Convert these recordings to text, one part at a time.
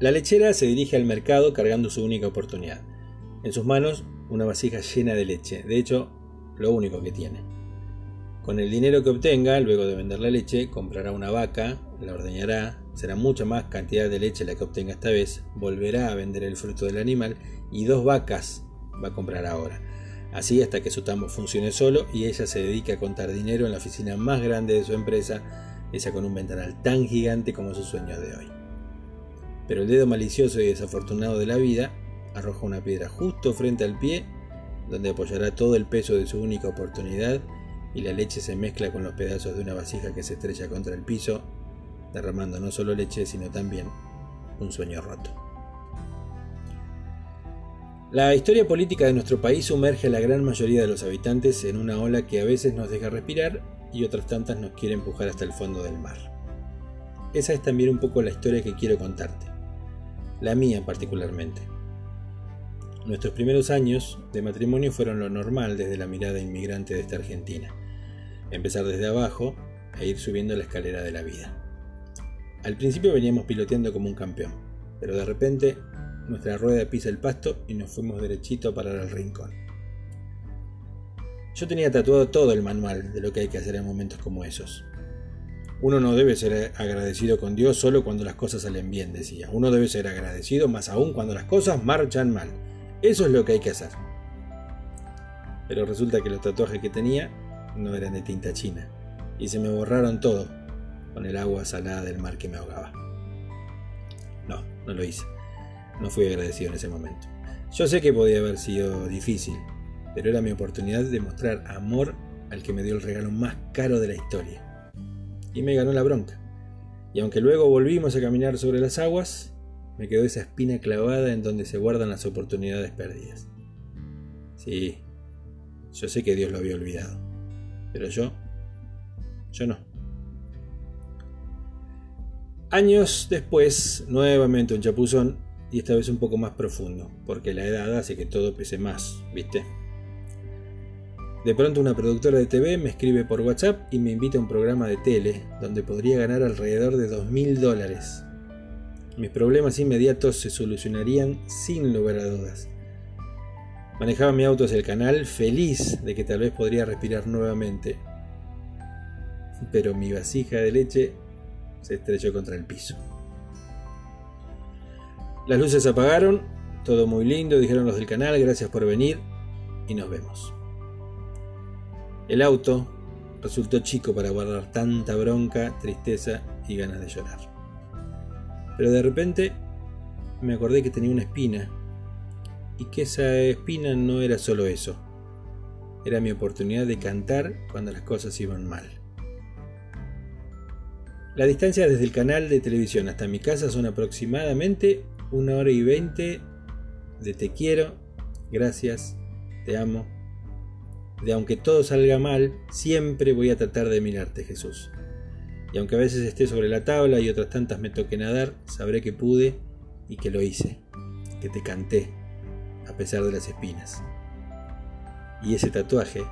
La lechera se dirige al mercado cargando su única oportunidad. En sus manos una vasija llena de leche, de hecho, lo único que tiene. Con el dinero que obtenga, luego de vender la leche, comprará una vaca, la ordeñará, será mucha más cantidad de leche la que obtenga esta vez, volverá a vender el fruto del animal y dos vacas va a comprar ahora. Así hasta que su tambo funcione solo y ella se dedique a contar dinero en la oficina más grande de su empresa, esa con un ventanal tan gigante como su sueño de hoy. Pero el dedo malicioso y desafortunado de la vida arroja una piedra justo frente al pie, donde apoyará todo el peso de su única oportunidad y la leche se mezcla con los pedazos de una vasija que se estrella contra el piso, derramando no solo leche, sino también un sueño roto. La historia política de nuestro país sumerge a la gran mayoría de los habitantes en una ola que a veces nos deja respirar y otras tantas nos quiere empujar hasta el fondo del mar. Esa es también un poco la historia que quiero contarte, la mía particularmente. Nuestros primeros años de matrimonio fueron lo normal desde la mirada inmigrante de esta Argentina empezar desde abajo e ir subiendo la escalera de la vida. Al principio veníamos piloteando como un campeón, pero de repente nuestra rueda pisa el pasto y nos fuimos derechito a parar al rincón. Yo tenía tatuado todo el manual de lo que hay que hacer en momentos como esos. Uno no debe ser agradecido con Dios solo cuando las cosas salen bien, decía. Uno debe ser agradecido más aún cuando las cosas marchan mal. Eso es lo que hay que hacer. Pero resulta que los tatuajes que tenía no eran de tinta china, y se me borraron todo con el agua salada del mar que me ahogaba. No, no lo hice. No fui agradecido en ese momento. Yo sé que podía haber sido difícil, pero era mi oportunidad de mostrar amor al que me dio el regalo más caro de la historia. Y me ganó la bronca. Y aunque luego volvimos a caminar sobre las aguas, me quedó esa espina clavada en donde se guardan las oportunidades perdidas. Sí, yo sé que Dios lo había olvidado. Pero yo, yo no. Años después, nuevamente un chapuzón, y esta vez un poco más profundo, porque la edad hace que todo pese más, ¿viste? De pronto una productora de TV me escribe por WhatsApp y me invita a un programa de tele donde podría ganar alrededor de dos mil dólares. Mis problemas inmediatos se solucionarían sin lugar a dudas. Manejaba mi auto hacia el canal, feliz de que tal vez podría respirar nuevamente. Pero mi vasija de leche se estrelló contra el piso. Las luces apagaron, todo muy lindo, dijeron los del canal, gracias por venir y nos vemos. El auto resultó chico para guardar tanta bronca, tristeza y ganas de llorar. Pero de repente me acordé que tenía una espina y que esa espina no era solo eso, era mi oportunidad de cantar cuando las cosas iban mal. La distancia desde el canal de televisión hasta mi casa son aproximadamente una hora y veinte de te quiero, gracias, te amo, de aunque todo salga mal, siempre voy a tratar de mirarte, Jesús. Y aunque a veces esté sobre la tabla y otras tantas me toque nadar, sabré que pude y que lo hice, que te canté, a pesar de las espinas. Y ese tatuaje,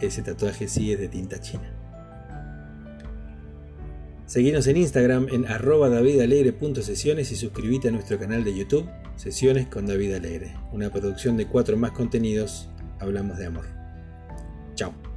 ese tatuaje sí es de tinta china. Seguinos en Instagram en arroba davidalegre.sesiones y suscríbete a nuestro canal de YouTube, Sesiones con David Alegre, una producción de cuatro más contenidos, hablamos de amor. Chao.